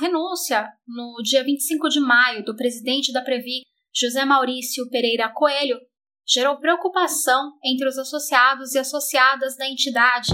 renúncia no dia 25 de maio do presidente da Previ, José Maurício Pereira Coelho, gerou preocupação entre os associados e associadas da entidade.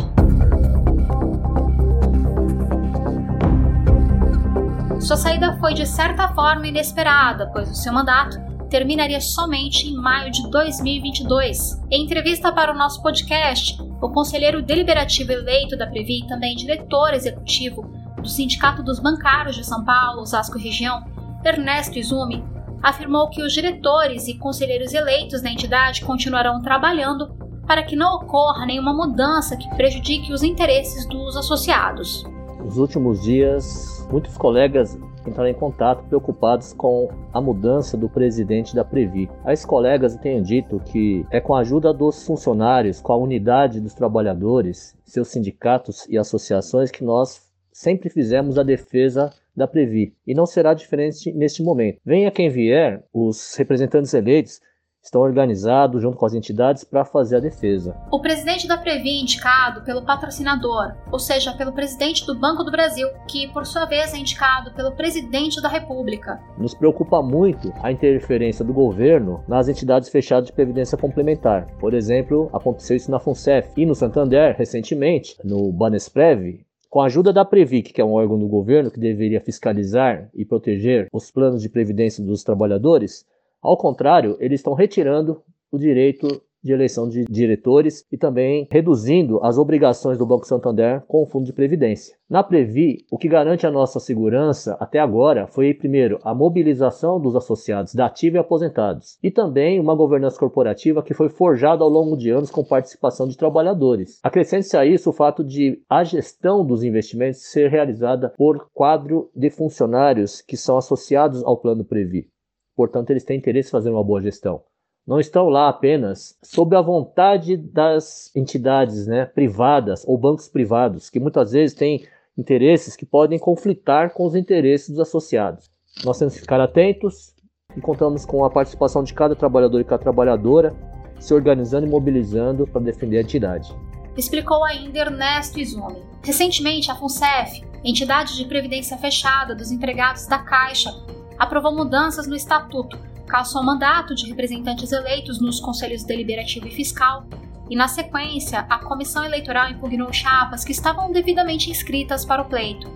Sua saída foi de certa forma inesperada, pois o seu mandato terminaria somente em maio de 2022. Em entrevista para o nosso podcast, o conselheiro deliberativo eleito da Previ também diretor executivo do Sindicato dos Bancários de São Paulo, Osasco Região, Ernesto Izumi, afirmou que os diretores e conselheiros eleitos da entidade continuarão trabalhando para que não ocorra nenhuma mudança que prejudique os interesses dos associados. Nos últimos dias, muitos colegas entraram em contato preocupados com a mudança do presidente da Previ. As colegas têm dito que é com a ajuda dos funcionários, com a unidade dos trabalhadores, seus sindicatos e associações que nós sempre fizemos a defesa da Previ e não será diferente neste momento. Venha quem vier, os representantes eleitos estão organizados junto com as entidades para fazer a defesa. O presidente da Previ é indicado pelo patrocinador, ou seja, pelo presidente do Banco do Brasil, que por sua vez é indicado pelo presidente da República. Nos preocupa muito a interferência do governo nas entidades fechadas de previdência complementar. Por exemplo, aconteceu isso na FUNCEF e no Santander recentemente, no Banesprev, com a ajuda da Previc, que é um órgão do governo que deveria fiscalizar e proteger os planos de previdência dos trabalhadores, ao contrário, eles estão retirando o direito de eleição de diretores e também reduzindo as obrigações do Banco Santander com o Fundo de Previdência. Na Previ, o que garante a nossa segurança até agora foi, primeiro, a mobilização dos associados da ativa e aposentados, e também uma governança corporativa que foi forjada ao longo de anos com participação de trabalhadores. Acrescente-se a isso o fato de a gestão dos investimentos ser realizada por quadro de funcionários que são associados ao plano Previ. Portanto, eles têm interesse em fazer uma boa gestão. Não estão lá apenas sob a vontade das entidades né, privadas ou bancos privados, que muitas vezes têm interesses que podem conflitar com os interesses dos associados. Nós temos que ficar atentos e contamos com a participação de cada trabalhador e cada trabalhadora se organizando e mobilizando para defender a entidade. Explicou ainda Ernesto Izumi. Recentemente, a FUNCEF, entidade de previdência fechada dos empregados da Caixa, aprovou mudanças no estatuto, caso ao mandato de representantes eleitos nos conselhos deliberativo e fiscal, e na sequência, a comissão eleitoral impugnou chapas que estavam devidamente inscritas para o pleito.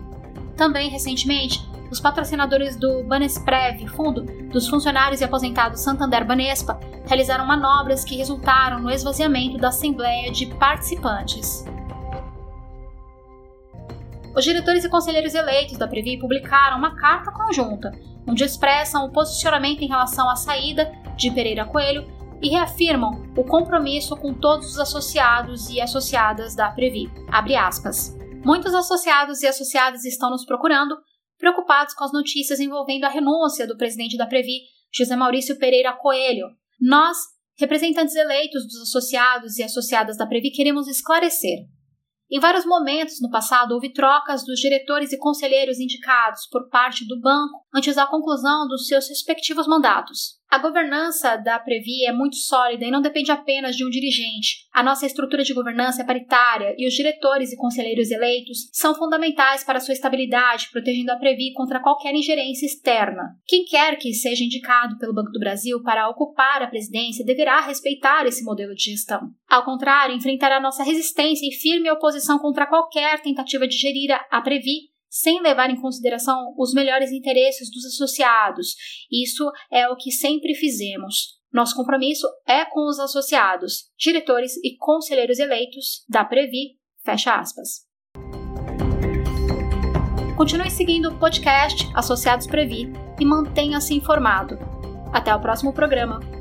Também, recentemente, os patrocinadores do Banesprev, fundo dos funcionários e aposentados Santander Banespa, realizaram manobras que resultaram no esvaziamento da assembleia de participantes. Os diretores e conselheiros eleitos da Previ publicaram uma carta conjunta onde expressam o posicionamento em relação à saída de Pereira Coelho e reafirmam o compromisso com todos os associados e associadas da Previ. Muitos associados e associadas estão nos procurando, preocupados com as notícias envolvendo a renúncia do presidente da Previ, José Maurício Pereira Coelho. Nós, representantes eleitos dos associados e associadas da Previ, queremos esclarecer em vários momentos no passado, houve trocas dos diretores e conselheiros indicados por parte do banco antes da conclusão dos seus respectivos mandatos. A governança da Previ é muito sólida e não depende apenas de um dirigente. A nossa estrutura de governança é paritária e os diretores e conselheiros eleitos são fundamentais para sua estabilidade, protegendo a Previ contra qualquer ingerência externa. Quem quer que seja indicado pelo Banco do Brasil para ocupar a presidência deverá respeitar esse modelo de gestão. Ao contrário, enfrentará nossa resistência e firme oposição contra qualquer tentativa de gerir a Previ sem levar em consideração os melhores interesses dos associados. Isso é o que sempre fizemos. Nosso compromisso é com os associados, diretores e conselheiros eleitos da Previ. Fecha aspas. Continue seguindo o podcast Associados Previ e mantenha-se informado. Até o próximo programa.